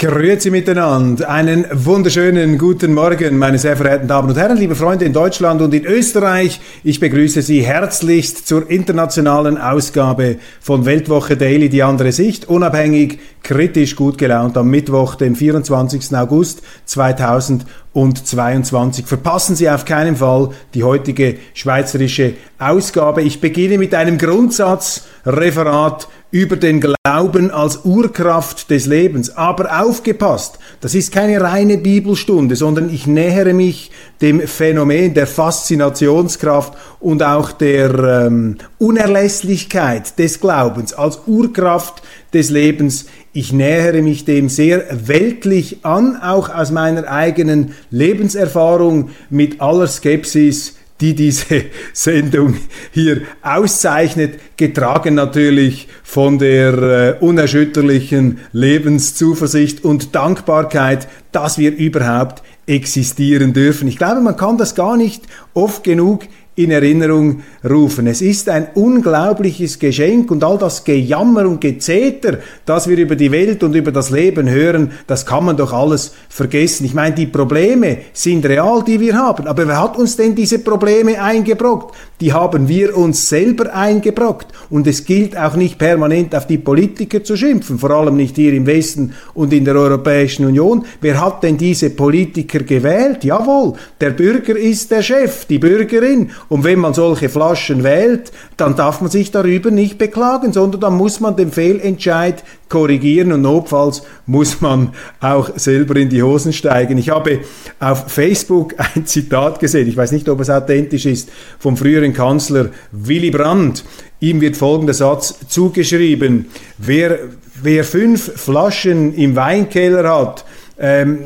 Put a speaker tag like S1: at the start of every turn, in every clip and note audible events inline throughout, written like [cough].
S1: Grüezi miteinander. Einen wunderschönen guten Morgen, meine sehr verehrten Damen und Herren, liebe Freunde in Deutschland und in Österreich. Ich begrüße Sie herzlichst zur internationalen Ausgabe von Weltwoche Daily, die andere Sicht, unabhängig, kritisch, gut gelaunt am Mittwoch, dem 24. August 2022. Verpassen Sie auf keinen Fall die heutige schweizerische Ausgabe. Ich beginne mit einem Grundsatzreferat über den Glauben als Urkraft des Lebens. Aber aufgepasst, das ist keine reine Bibelstunde, sondern ich nähere mich dem Phänomen der Faszinationskraft und auch der ähm, Unerlässlichkeit des Glaubens als Urkraft des Lebens. Ich nähere mich dem sehr weltlich an, auch aus meiner eigenen Lebenserfahrung mit aller Skepsis die diese Sendung hier auszeichnet, getragen natürlich von der äh, unerschütterlichen Lebenszuversicht und Dankbarkeit, dass wir überhaupt existieren dürfen. Ich glaube, man kann das gar nicht oft genug in Erinnerung rufen. Es ist ein unglaubliches Geschenk und all das Gejammer und Gezeter, das wir über die Welt und über das Leben hören, das kann man doch alles vergessen. Ich meine, die Probleme sind real, die wir haben, aber wer hat uns denn diese Probleme eingebrockt? Die haben wir uns selber eingebrockt und es gilt auch nicht permanent auf die Politiker zu schimpfen, vor allem nicht hier im Westen und in der Europäischen Union. Wer hat denn diese Politiker gewählt? Jawohl, der Bürger ist der Chef, die Bürgerin und wenn man solche Flaschen wählt, dann darf man sich darüber nicht beklagen, sondern dann muss man den Fehlentscheid korrigieren und notfalls muss man auch selber in die Hosen steigen. Ich habe auf Facebook ein Zitat gesehen, ich weiß nicht, ob es authentisch ist, vom früheren Kanzler Willy Brandt. Ihm wird folgender Satz zugeschrieben. Wer, wer fünf Flaschen im Weinkeller hat, ähm,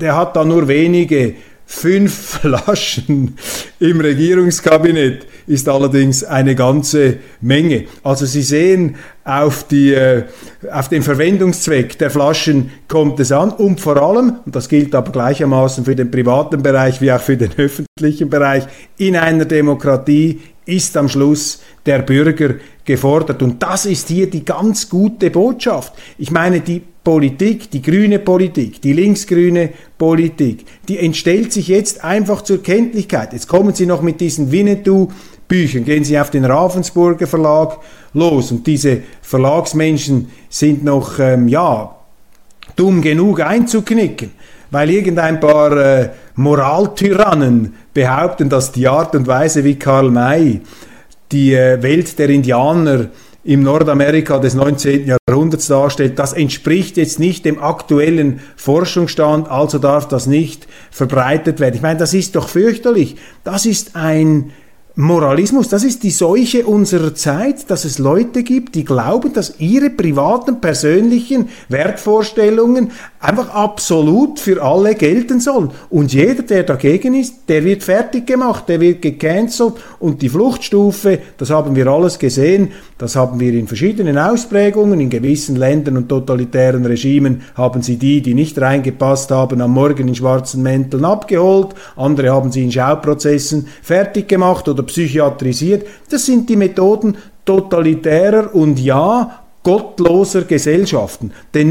S1: der hat da nur wenige Fünf [laughs] Flaschen im Regierungskabinett ist allerdings eine ganze Menge. Also Sie sehen, auf, die, äh, auf den Verwendungszweck der Flaschen kommt es an und vor allem, und das gilt aber gleichermaßen für den privaten Bereich wie auch für den [laughs] öffentlichen Bereich, in einer Demokratie ist am Schluss der Bürger gefordert. Und das ist hier die ganz gute Botschaft. Ich meine, die Politik, die grüne Politik, die linksgrüne Politik, die entstellt sich jetzt einfach zur Kenntlichkeit. Jetzt kommen sie noch mit diesen Winnetou-Büchern, gehen sie auf den Ravensburger Verlag los und diese Verlagsmenschen sind noch, ähm, ja, dumm genug einzuknicken, weil irgendein paar äh, Moraltyrannen behaupten, dass die Art und Weise, wie Karl May die äh, Welt der Indianer im Nordamerika des 19. Jahrhunderts darstellt, das entspricht jetzt nicht dem aktuellen Forschungsstand, also darf das nicht verbreitet werden. Ich meine, das ist doch fürchterlich. Das ist ein Moralismus, das ist die Seuche unserer Zeit, dass es Leute gibt, die glauben, dass ihre privaten, persönlichen Wertvorstellungen einfach absolut für alle gelten sollen. Und jeder, der dagegen ist, der wird fertig gemacht, der wird gecancelt und die Fluchtstufe, das haben wir alles gesehen, das haben wir in verschiedenen Ausprägungen, in gewissen Ländern und totalitären Regimen haben sie die, die nicht reingepasst haben, am Morgen in schwarzen Mänteln abgeholt, andere haben sie in Schauprozessen fertig gemacht oder psychiatrisiert. Das sind die Methoden totalitärer und ja, gottloser Gesellschaften. Denn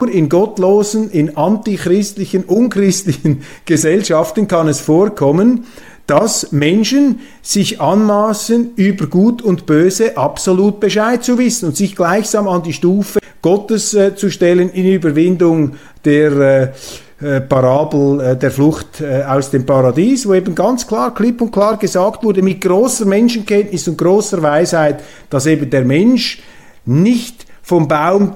S1: In gottlosen, in antichristlichen, unchristlichen [laughs] Gesellschaften kann es vorkommen, dass Menschen sich anmaßen, über Gut und Böse absolut Bescheid zu wissen und sich gleichsam an die Stufe Gottes äh, zu stellen in Überwindung der äh, äh Parabel äh, der Flucht äh, aus dem Paradies, wo eben ganz klar, klipp und klar gesagt wurde, mit großer Menschenkenntnis und großer Weisheit, dass eben der Mensch nicht vom Baum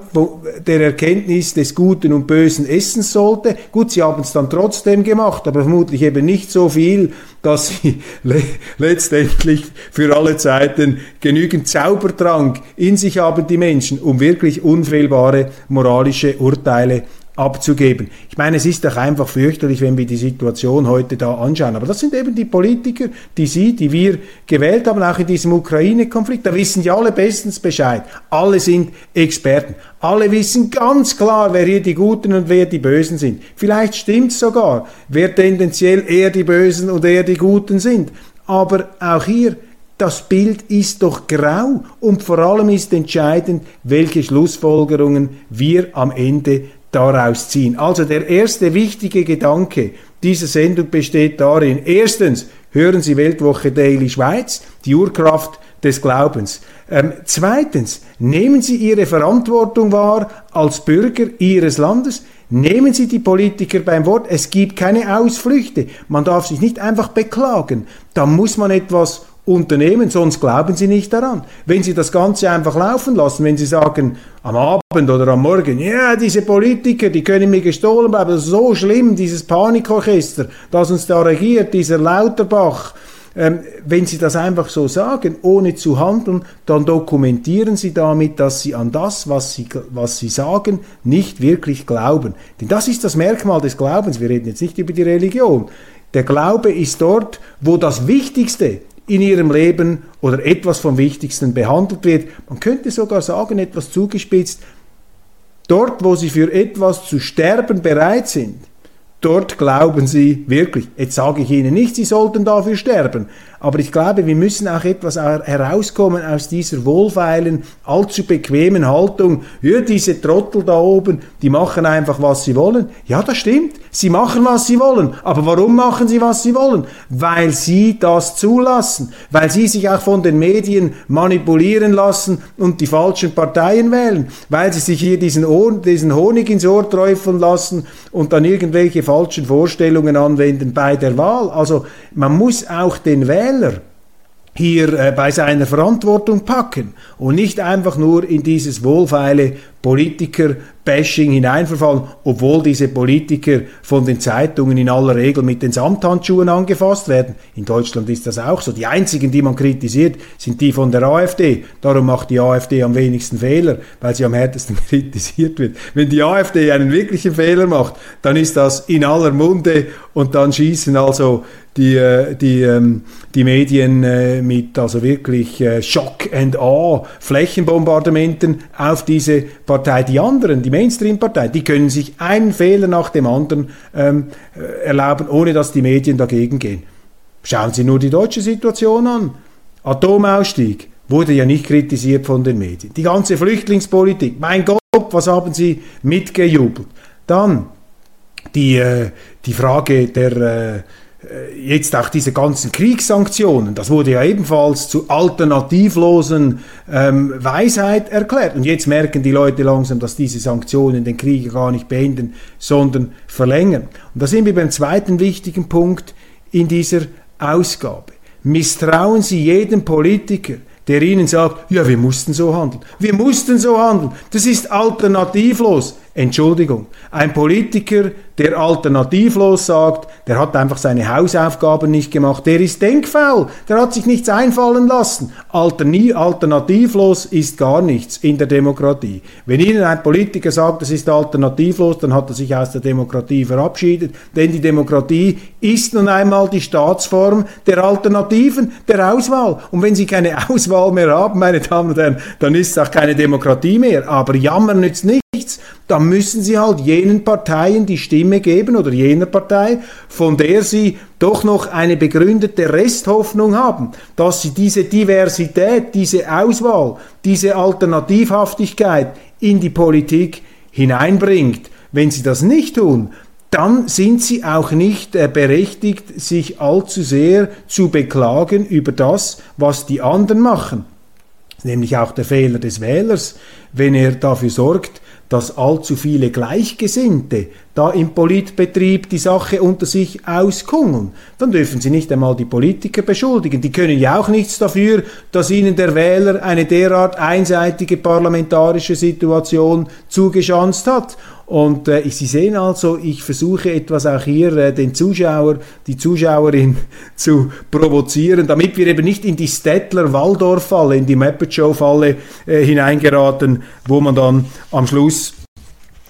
S1: der Erkenntnis des Guten und Bösen essen sollte. Gut, sie haben es dann trotzdem gemacht, aber vermutlich eben nicht so viel, dass sie [laughs] le letztendlich für alle Zeiten genügend Zaubertrank in sich haben, die Menschen, um wirklich unfehlbare moralische Urteile abzugeben. Ich meine, es ist doch einfach fürchterlich, wenn wir die Situation heute da anschauen. Aber das sind eben die Politiker, die Sie, die wir gewählt haben, auch in diesem Ukraine-Konflikt. Da wissen die alle bestens Bescheid. Alle sind Experten. Alle wissen ganz klar, wer hier die Guten und wer die Bösen sind. Vielleicht stimmt sogar, wer tendenziell eher die Bösen und eher die Guten sind. Aber auch hier, das Bild ist doch grau und vor allem ist entscheidend, welche Schlussfolgerungen wir am Ende daraus ziehen. Also der erste wichtige Gedanke dieser Sendung besteht darin, erstens, hören Sie Weltwoche Daily Schweiz, die Urkraft des Glaubens. Ähm, zweitens, nehmen Sie Ihre Verantwortung wahr als Bürger Ihres Landes. Nehmen Sie die Politiker beim Wort. Es gibt keine Ausflüchte. Man darf sich nicht einfach beklagen. Da muss man etwas unternehmen, sonst glauben sie nicht daran. Wenn sie das Ganze einfach laufen lassen, wenn sie sagen, am Abend oder am Morgen, ja, diese Politiker, die können mir gestohlen bleiben, das ist so schlimm, dieses Panikorchester, das uns da regiert, dieser Lauterbach, ähm, wenn Sie das einfach so sagen, ohne zu handeln, dann dokumentieren Sie damit, dass Sie an das, was Sie, was Sie sagen, nicht wirklich glauben. Denn das ist das Merkmal des Glaubens. Wir reden jetzt nicht über die Religion. Der Glaube ist dort, wo das Wichtigste in ihrem Leben oder etwas vom Wichtigsten behandelt wird. Man könnte sogar sagen, etwas zugespitzt, dort, wo sie für etwas zu sterben bereit sind, dort glauben sie wirklich. Jetzt sage ich Ihnen nicht, Sie sollten dafür sterben, aber ich glaube, wir müssen auch etwas herauskommen aus dieser wohlfeilen, allzu bequemen Haltung. Ja, diese Trottel da oben, die machen einfach, was sie wollen. Ja, das stimmt. Sie machen, was sie wollen. Aber warum machen sie, was sie wollen? Weil sie das zulassen. Weil sie sich auch von den Medien manipulieren lassen und die falschen Parteien wählen. Weil sie sich hier diesen, Ohr, diesen Honig ins Ohr träufeln lassen und dann irgendwelche falschen Vorstellungen anwenden bei der Wahl. Also man muss auch den Wähler hier äh, bei seiner Verantwortung packen und nicht einfach nur in dieses wohlfeile Politiker-Bashing hineinverfallen, obwohl diese Politiker von den Zeitungen in aller Regel mit den Samthandschuhen angefasst werden. In Deutschland ist das auch so. Die einzigen, die man kritisiert, sind die von der AfD. Darum macht die AfD am wenigsten Fehler, weil sie am härtesten [laughs] kritisiert wird. Wenn die AfD einen wirklichen Fehler macht, dann ist das in aller Munde und dann schießen also die, äh, die, ähm, die Medien äh, mit also wirklich äh, Schock and Awe, Flächenbombardementen auf diese Partei. Die anderen, die Mainstream-Partei, die können sich einen Fehler nach dem anderen ähm, erlauben, ohne dass die Medien dagegen gehen. Schauen Sie nur die deutsche Situation an. Atomausstieg wurde ja nicht kritisiert von den Medien. Die ganze Flüchtlingspolitik, mein Gott, was haben Sie mitgejubelt? Dann die, die Frage der äh, jetzt auch diese ganzen Kriegssanktionen, das wurde ja ebenfalls zu alternativlosen ähm, Weisheit erklärt. Und jetzt merken die Leute langsam, dass diese Sanktionen den Krieg gar nicht beenden, sondern verlängern. Und da sind wir beim zweiten wichtigen Punkt in dieser Ausgabe. Misstrauen Sie jedem Politiker, der Ihnen sagt, ja, wir mussten so handeln. Wir mussten so handeln. Das ist alternativlos. Entschuldigung. Ein Politiker, der alternativlos sagt, der hat einfach seine Hausaufgaben nicht gemacht, der ist denkfaul, der hat sich nichts einfallen lassen. Alternativlos ist gar nichts in der Demokratie. Wenn Ihnen ein Politiker sagt, das ist alternativlos, dann hat er sich aus der Demokratie verabschiedet, denn die Demokratie ist nun einmal die Staatsform der Alternativen, der Auswahl. Und wenn Sie keine [laughs] Auswahl mehr haben, meine Damen und Herren, dann ist es auch keine Demokratie mehr. Aber jammern nützt nicht nichts, dann müssen sie halt jenen Parteien die Stimme geben oder jener Partei, von der sie doch noch eine begründete Resthoffnung haben, dass sie diese Diversität, diese Auswahl, diese Alternativhaftigkeit in die Politik hineinbringt. Wenn sie das nicht tun, dann sind sie auch nicht äh, berechtigt, sich allzu sehr zu beklagen über das, was die anderen machen. Nämlich auch der Fehler des Wählers, wenn er dafür sorgt, dass allzu viele Gleichgesinnte da im Politbetrieb die Sache unter sich auskungeln. Dann dürfen Sie nicht einmal die Politiker beschuldigen. Die können ja auch nichts dafür, dass ihnen der Wähler eine derart einseitige parlamentarische Situation zugeschanzt hat. Und äh, Sie sehen also, ich versuche etwas auch hier äh, den Zuschauer, die Zuschauerin [laughs] zu provozieren, damit wir eben nicht in die Stettler-Waldorf-Falle, in die Muppet-Show-Falle äh, hineingeraten, wo man dann am Schluss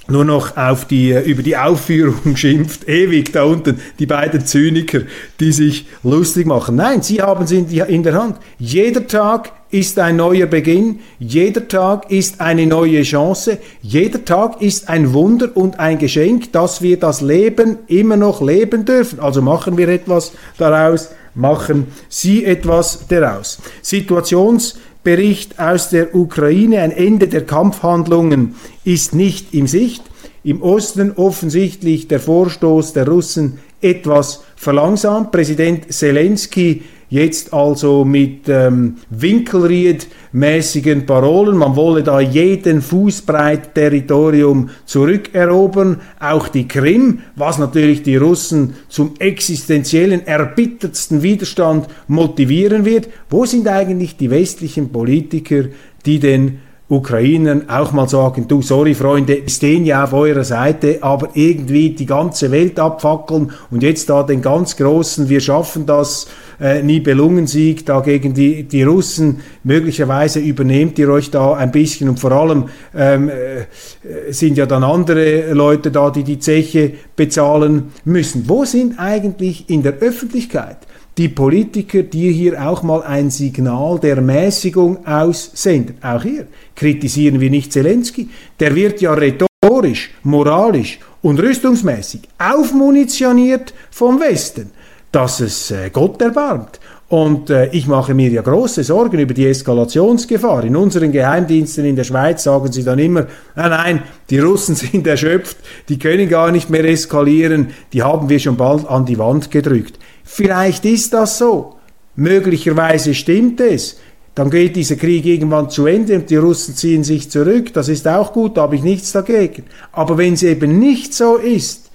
S1: nur noch auf die, äh, über die Aufführung [laughs] schimpft, ewig da unten, die beiden Zyniker, die sich lustig machen. Nein, sie haben es in, in der Hand. Jeder Tag ist ein neuer Beginn, jeder Tag ist eine neue Chance, jeder Tag ist ein Wunder und ein Geschenk, dass wir das Leben immer noch leben dürfen. Also machen wir etwas daraus, machen Sie etwas daraus. Situations Bericht aus der Ukraine, ein Ende der Kampfhandlungen ist nicht im Sicht. Im Osten offensichtlich der Vorstoß der Russen etwas verlangsamt. Präsident Zelensky Jetzt also mit ähm, Winkelried-mäßigen Parolen, man wolle da jeden Fußbreit Territorium zurückerobern, auch die Krim, was natürlich die Russen zum existenziellen, erbittertsten Widerstand motivieren wird. Wo sind eigentlich die westlichen Politiker, die den Ukrainern auch mal sagen, du, sorry Freunde, stehen ja auf eurer Seite, aber irgendwie die ganze Welt abfackeln und jetzt da den ganz großen, wir schaffen das, äh, Nibelungensieg da gegen die, die Russen, möglicherweise übernehmt ihr euch da ein bisschen und vor allem ähm, äh, sind ja dann andere Leute da, die die Zeche bezahlen müssen. Wo sind eigentlich in der Öffentlichkeit die Politiker, die hier auch mal ein Signal der Mäßigung aussenden. Auch hier kritisieren wir nicht Zelensky. Der wird ja rhetorisch, moralisch und rüstungsmäßig aufmunitioniert vom Westen, dass es äh, Gott erbarmt. Und äh, ich mache mir ja große Sorgen über die Eskalationsgefahr. In unseren Geheimdiensten in der Schweiz sagen sie dann immer, nein, nein, die Russen [laughs] sind erschöpft, die können gar nicht mehr eskalieren, die haben wir schon bald an die Wand gedrückt. Vielleicht ist das so. Möglicherweise stimmt es. Dann geht dieser Krieg irgendwann zu Ende und die Russen ziehen sich zurück. Das ist auch gut, da habe ich nichts dagegen. Aber wenn es eben nicht so ist,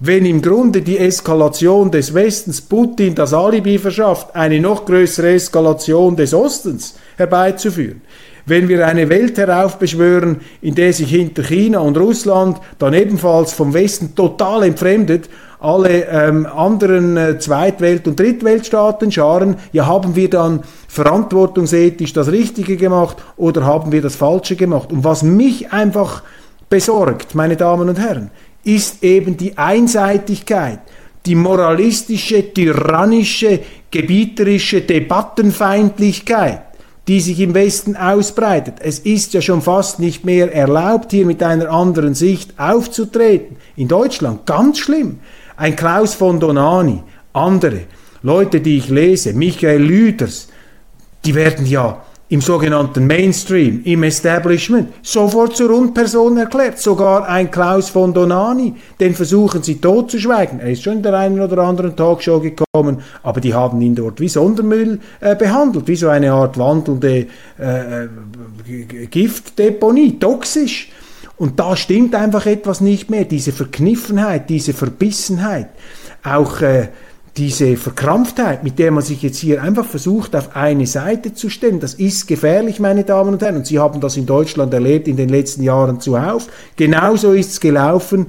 S1: wenn im Grunde die Eskalation des Westens Putin das Alibi verschafft, eine noch größere Eskalation des Ostens herbeizuführen, wenn wir eine Welt heraufbeschwören, in der sich hinter China und Russland dann ebenfalls vom Westen total entfremdet alle ähm, anderen äh, Zweitwelt- und Drittweltstaaten scharen, ja haben wir dann verantwortungsethisch das Richtige gemacht oder haben wir das Falsche gemacht? Und was mich einfach besorgt, meine Damen und Herren, ist eben die Einseitigkeit, die moralistische, tyrannische, gebieterische Debattenfeindlichkeit, die sich im Westen ausbreitet. Es ist ja schon fast nicht mehr erlaubt, hier mit einer anderen Sicht aufzutreten. In Deutschland ganz schlimm. Ein Klaus von Donani, andere Leute, die ich lese, Michael Lüders, die werden ja im sogenannten Mainstream, im Establishment, sofort zur Rundperson erklärt. Sogar ein Klaus von Donani, den versuchen sie totzuschweigen. Er ist schon in der einen oder anderen Talkshow gekommen, aber die haben ihn dort wie Sondermüll äh, behandelt, wie so eine Art wandelnde äh, äh Giftdeponie, toxisch. Und da stimmt einfach etwas nicht mehr. Diese Verkniffenheit, diese Verbissenheit, auch äh, diese Verkrampftheit, mit der man sich jetzt hier einfach versucht, auf eine Seite zu stellen, das ist gefährlich, meine Damen und Herren. Und Sie haben das in Deutschland erlebt in den letzten Jahren zuhauf. Genauso ist es gelaufen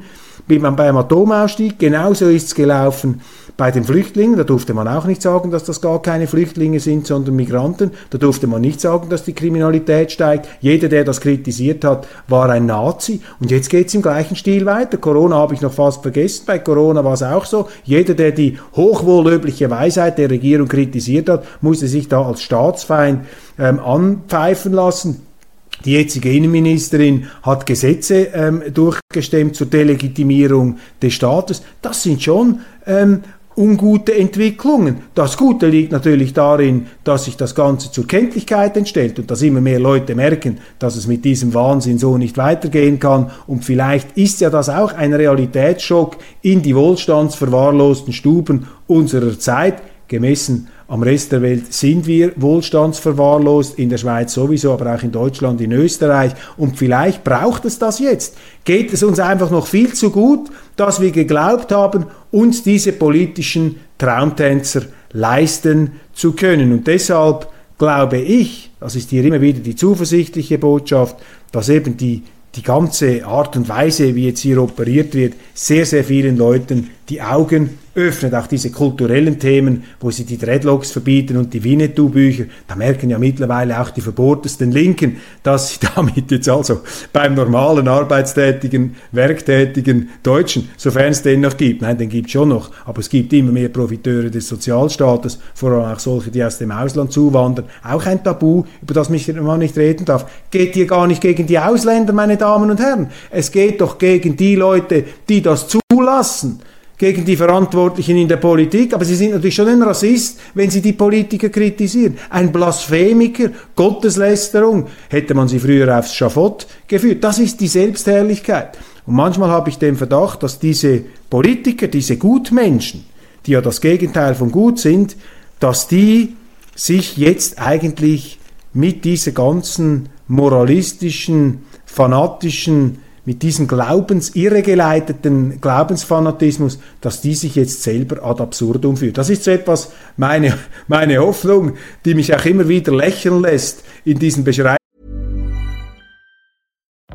S1: beim Atomausstieg, genauso ist es gelaufen bei den Flüchtlingen, da durfte man auch nicht sagen, dass das gar keine Flüchtlinge sind, sondern Migranten. Da durfte man nicht sagen, dass die Kriminalität steigt. Jeder, der das kritisiert hat, war ein Nazi. Und jetzt geht es im gleichen Stil weiter. Corona habe ich noch fast vergessen. Bei Corona war es auch so. Jeder, der die hochwohllöbliche Weisheit der Regierung kritisiert hat, musste sich da als Staatsfeind ähm, anpfeifen lassen. Die jetzige Innenministerin hat Gesetze ähm, durchgestemmt zur Delegitimierung des Staates. Das sind schon ähm, ungute Entwicklungen. Das Gute liegt natürlich darin, dass sich das Ganze zur Kenntlichkeit entstellt und dass immer mehr Leute merken, dass es mit diesem Wahnsinn so nicht weitergehen kann. Und vielleicht ist ja das auch ein Realitätsschock in die wohlstandsverwahrlosten Stuben unserer Zeit, gemessen am Rest der Welt sind wir wohlstandsverwahrlost, in der Schweiz sowieso, aber auch in Deutschland, in Österreich. Und vielleicht braucht es das jetzt. Geht es uns einfach noch viel zu gut, dass wir geglaubt haben, uns diese politischen Traumtänzer leisten zu können. Und deshalb glaube ich, das ist hier immer wieder die zuversichtliche Botschaft, dass eben die, die ganze Art und Weise, wie jetzt hier operiert wird, sehr, sehr vielen Leuten die Augen öffnet, auch diese kulturellen Themen, wo sie die Dreadlocks verbieten und die Winnetou-Bücher, da merken ja mittlerweile auch die verbohrtesten Linken, dass sie [laughs] damit jetzt also beim normalen arbeitstätigen, werktätigen Deutschen, sofern es den noch gibt, nein, den gibt es schon noch, aber es gibt immer mehr Profiteure des Sozialstaates, vor allem auch solche, die aus dem Ausland zuwandern, auch ein Tabu, über das man nicht reden darf, geht hier gar nicht gegen die Ausländer, meine Damen und Herren, es geht doch gegen die Leute, die das zulassen, gegen die Verantwortlichen in der Politik, aber sie sind natürlich schon ein Rassist, wenn sie die Politiker kritisieren. Ein Blasphemiker, Gotteslästerung, hätte man sie früher aufs Schafott geführt. Das ist die Selbstherrlichkeit. Und manchmal habe ich den Verdacht, dass diese Politiker, diese Gutmenschen, die ja das Gegenteil von gut sind, dass die sich jetzt eigentlich mit dieser ganzen moralistischen, fanatischen mit diesem Glaubens, irregeleiteten Glaubensfanatismus, dass die sich jetzt selber ad absurdum führt. Das ist so etwas meine, meine Hoffnung, die mich auch immer wieder lächeln lässt in diesen Beschreibungen.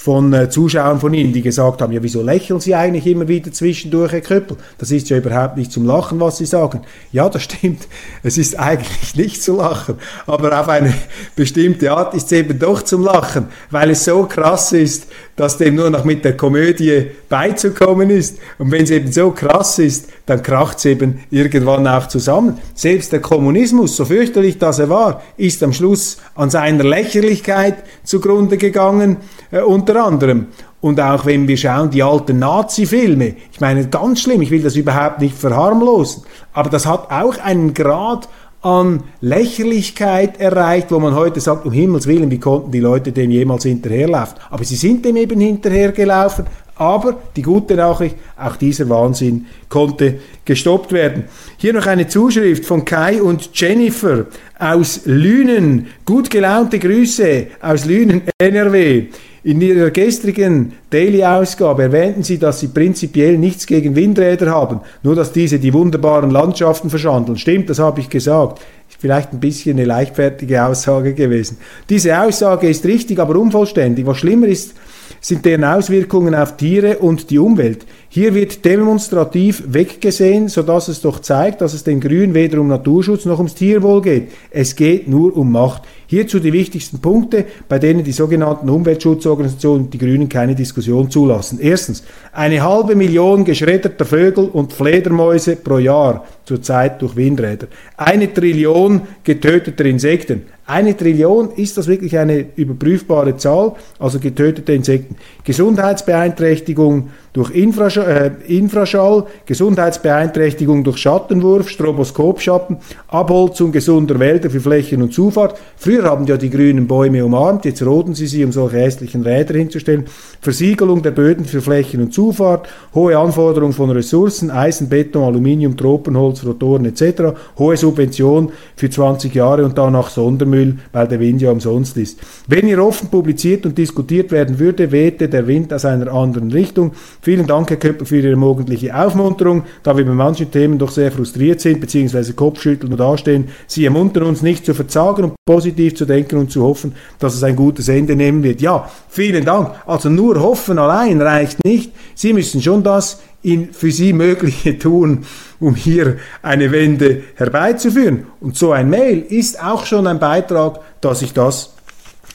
S1: von äh, Zuschauern von Ihnen, die gesagt haben, ja, wieso lächeln Sie eigentlich immer wieder zwischendurch, Herr Köppel? Das ist ja überhaupt nicht zum Lachen, was Sie sagen. Ja, das stimmt. Es ist eigentlich nicht zu lachen. Aber auf eine bestimmte Art ist es eben doch zum Lachen, weil es so krass ist, dass dem nur noch mit der Komödie beizukommen ist. Und wenn es eben so krass ist, dann kracht es eben irgendwann auch zusammen. Selbst der Kommunismus, so fürchterlich das er war, ist am Schluss an seiner Lächerlichkeit zugrunde gegangen äh, unter anderem. Und auch wenn wir schauen, die alten Nazi-Filme, ich meine, ganz schlimm, ich will das überhaupt nicht verharmlosen, aber das hat auch einen Grad an Lächerlichkeit erreicht, wo man heute sagt, um Himmels Willen, wie konnten die Leute dem jemals hinterherlaufen? Aber sie sind dem eben hinterhergelaufen. Aber die gute Nachricht, auch dieser Wahnsinn konnte gestoppt werden. Hier noch eine Zuschrift von Kai und Jennifer aus Lünen. Gut gelaunte Grüße aus Lünen, NRW. In Ihrer gestrigen Daily-Ausgabe erwähnten Sie, dass Sie prinzipiell nichts gegen Windräder haben, nur dass diese die wunderbaren Landschaften verschandeln. Stimmt, das habe ich gesagt. Ist vielleicht ein bisschen eine leichtfertige Aussage gewesen. Diese Aussage ist richtig, aber unvollständig. Was schlimmer ist, sind deren Auswirkungen auf Tiere und die Umwelt. Hier wird demonstrativ weggesehen, sodass es doch zeigt, dass es den Grünen weder um Naturschutz noch ums Tierwohl geht. Es geht nur um Macht. Hierzu die wichtigsten Punkte, bei denen die sogenannten Umweltschutzorganisationen die Grünen keine Diskussion zulassen. Erstens, eine halbe Million geschredderter Vögel und Fledermäuse pro Jahr zurzeit durch Windräder. Eine Trillion getöteter Insekten. Eine Trillion, ist das wirklich eine überprüfbare Zahl? Also getötete Insekten. Gesundheitsbeeinträchtigung durch Infraschall, äh, Infraschall, Gesundheitsbeeinträchtigung durch Schattenwurf, Stroboskopschatten, Abholzung gesunder Wälder für Flächen und Zufahrt. Früher haben ja die grünen Bäume umarmt, jetzt roden sie sie, um solche hässlichen Räder hinzustellen. Versiegelung der Böden für Flächen und Zufahrt, hohe Anforderungen von Ressourcen, Eisen, Beton, Aluminium, Tropenholz, Rotoren etc., hohe Subvention für 20 Jahre und danach Sondermüll, weil der Wind ja umsonst ist. Wenn hier offen publiziert und diskutiert werden würde, wehte der Wind aus einer anderen Richtung. Vielen Dank, Herr Köppel, für Ihre morgendliche Aufmunterung, da wir bei manchen Themen doch sehr frustriert sind, beziehungsweise Kopfschütteln und dastehen. Sie ermuntern uns nicht zu verzagen und positiv zu denken und zu hoffen, dass es ein gutes Ende nehmen wird. Ja, vielen Dank. Also nur hoffen allein reicht nicht. Sie müssen schon das in für sie Mögliche [laughs] tun, um hier eine Wende herbeizuführen. Und so ein Mail ist auch schon ein Beitrag, dass ich das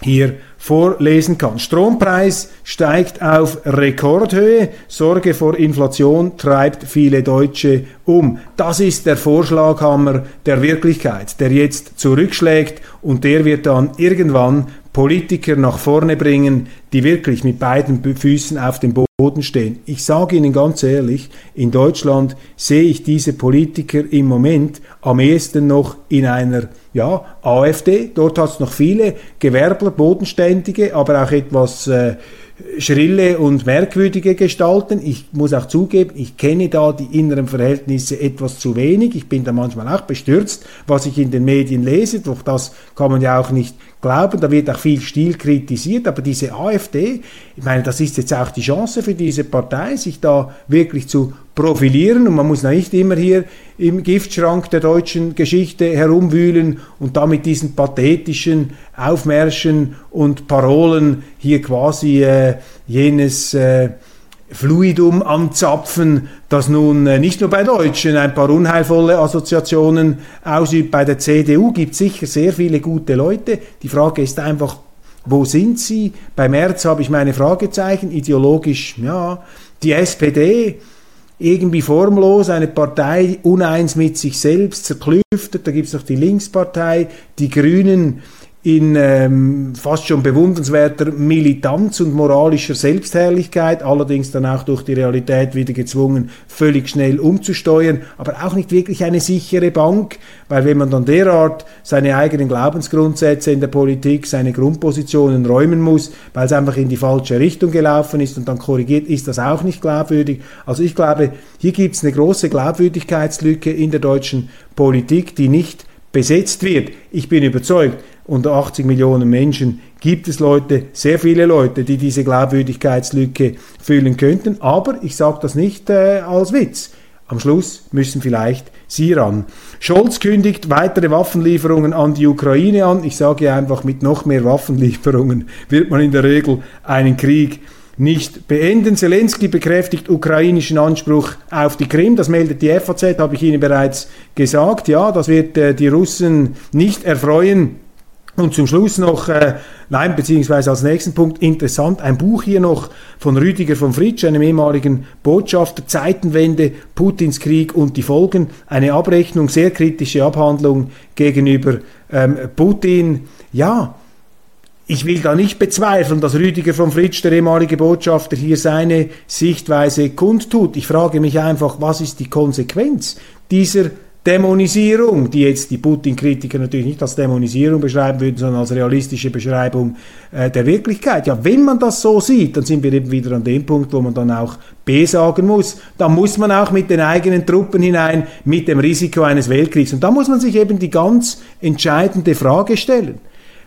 S1: hier vorlesen kann. Strompreis steigt auf Rekordhöhe, Sorge vor Inflation treibt viele Deutsche um. Das ist der Vorschlaghammer der Wirklichkeit, der jetzt zurückschlägt und der wird dann irgendwann Politiker nach vorne bringen, die wirklich mit beiden Füßen auf dem Boden stehen. Ich sage Ihnen ganz ehrlich, in Deutschland sehe ich diese Politiker im Moment am ehesten noch in einer ja, AfD. Dort hat es noch viele Gewerbler, Bodenständige, aber auch etwas äh, schrille und merkwürdige Gestalten. Ich muss auch zugeben, ich kenne da die inneren Verhältnisse etwas zu wenig. Ich bin da manchmal auch bestürzt, was ich in den Medien lese. Doch das kann man ja auch nicht glauben. Da wird auch viel Stil kritisiert. Aber diese AfD, ich meine, das ist jetzt auch die Chance für diese Partei, sich da wirklich zu profilieren und man muss nicht immer hier im Giftschrank der deutschen Geschichte herumwühlen und damit diesen pathetischen Aufmärschen und Parolen hier quasi äh, jenes äh, Fluidum anzapfen, das nun äh, nicht nur bei Deutschen ein paar unheilvolle Assoziationen ausübt. Bei der CDU gibt es sicher sehr viele gute Leute. Die Frage ist einfach, wo sind sie? Bei März habe ich meine Fragezeichen, ideologisch, ja. Die SPD, irgendwie formlos, eine Partei uneins mit sich selbst, zerklüftet, da gibt es noch die Linkspartei, die Grünen in ähm, fast schon bewundernswerter Militanz und moralischer Selbstherrlichkeit, allerdings dann auch durch die Realität wieder gezwungen, völlig schnell umzusteuern, aber auch nicht wirklich eine sichere Bank, weil wenn man dann derart seine eigenen Glaubensgrundsätze in der Politik, seine Grundpositionen räumen muss, weil es einfach in die falsche Richtung gelaufen ist und dann korrigiert, ist das auch nicht glaubwürdig. Also ich glaube, hier gibt es eine große Glaubwürdigkeitslücke in der deutschen Politik, die nicht besetzt wird. Ich bin überzeugt, unter 80 Millionen Menschen gibt es Leute, sehr viele Leute, die diese Glaubwürdigkeitslücke füllen könnten. Aber ich sage das nicht äh, als Witz. Am Schluss müssen vielleicht Sie ran. Scholz kündigt weitere Waffenlieferungen an die Ukraine an. Ich sage einfach, mit noch mehr Waffenlieferungen wird man in der Regel einen Krieg nicht beenden. Zelensky bekräftigt ukrainischen Anspruch auf die Krim. Das meldet die FAZ, habe ich Ihnen bereits gesagt. Ja, das wird äh, die Russen nicht erfreuen. Und zum Schluss noch, äh, nein, beziehungsweise als nächsten Punkt interessant, ein Buch hier noch von Rüdiger von Fritsch, einem ehemaligen Botschafter, Zeitenwende, Putins Krieg und die Folgen, eine Abrechnung, sehr kritische Abhandlung gegenüber ähm, Putin. Ja, ich will da nicht bezweifeln, dass Rüdiger von Fritsch, der ehemalige Botschafter, hier seine Sichtweise kundtut. Ich frage mich einfach, was ist die Konsequenz dieser Dämonisierung, die jetzt die Putin-Kritiker natürlich nicht als Dämonisierung beschreiben würden, sondern als realistische Beschreibung äh, der Wirklichkeit. Ja, wenn man das so sieht, dann sind wir eben wieder an dem Punkt, wo man dann auch B sagen muss. Da muss man auch mit den eigenen Truppen hinein, mit dem Risiko eines Weltkriegs. Und da muss man sich eben die ganz entscheidende Frage stellen.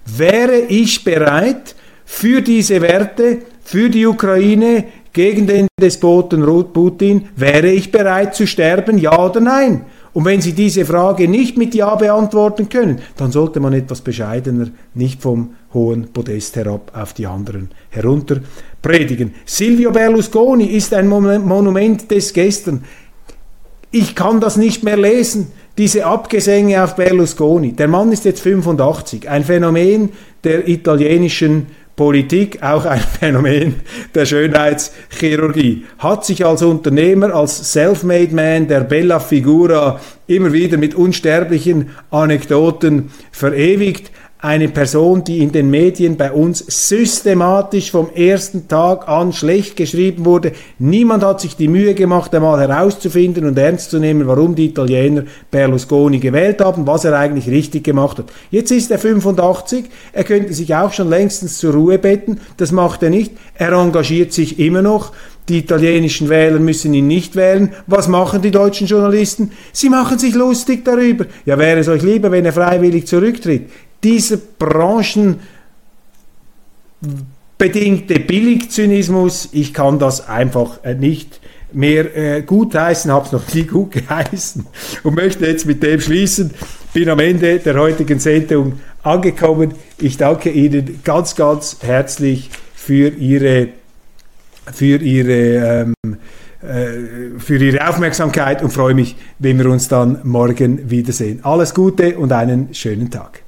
S1: Wäre ich bereit, für diese Werte, für die Ukraine, gegen den Despoten Putin, wäre ich bereit zu sterben, ja oder nein? Und wenn Sie diese Frage nicht mit Ja beantworten können, dann sollte man etwas bescheidener, nicht vom hohen Podest herab auf die anderen herunter predigen. Silvio Berlusconi ist ein Monument des Gestern. Ich kann das nicht mehr lesen, diese Abgesänge auf Berlusconi. Der Mann ist jetzt 85, ein Phänomen der italienischen Politik auch ein [laughs] Phänomen der Schönheitschirurgie. Hat sich als Unternehmer, als Self-Made Man, der Bella Figura immer wieder mit unsterblichen Anekdoten verewigt, eine Person, die in den Medien bei uns systematisch vom ersten Tag an schlecht geschrieben wurde. Niemand hat sich die Mühe gemacht, einmal herauszufinden und ernst zu nehmen, warum die Italiener Berlusconi gewählt haben, was er eigentlich richtig gemacht hat. Jetzt ist er 85, er könnte sich auch schon längstens zur Ruhe betten, das macht er nicht, er engagiert sich immer noch. Die italienischen Wähler müssen ihn nicht wählen. Was machen die deutschen Journalisten? Sie machen sich lustig darüber. Ja, wäre es euch lieber, wenn er freiwillig zurücktritt dieser branchenbedingte Billigzynismus, ich kann das einfach äh, nicht mehr äh, gutheißen, habe es noch nie gut geheißen und möchte jetzt mit dem schließen. Bin am Ende der heutigen Sendung angekommen. Ich danke Ihnen ganz, ganz herzlich für Ihre, für Ihre ähm, äh, für Ihre Aufmerksamkeit und freue mich, wenn wir uns dann morgen wiedersehen. Alles Gute und einen schönen Tag.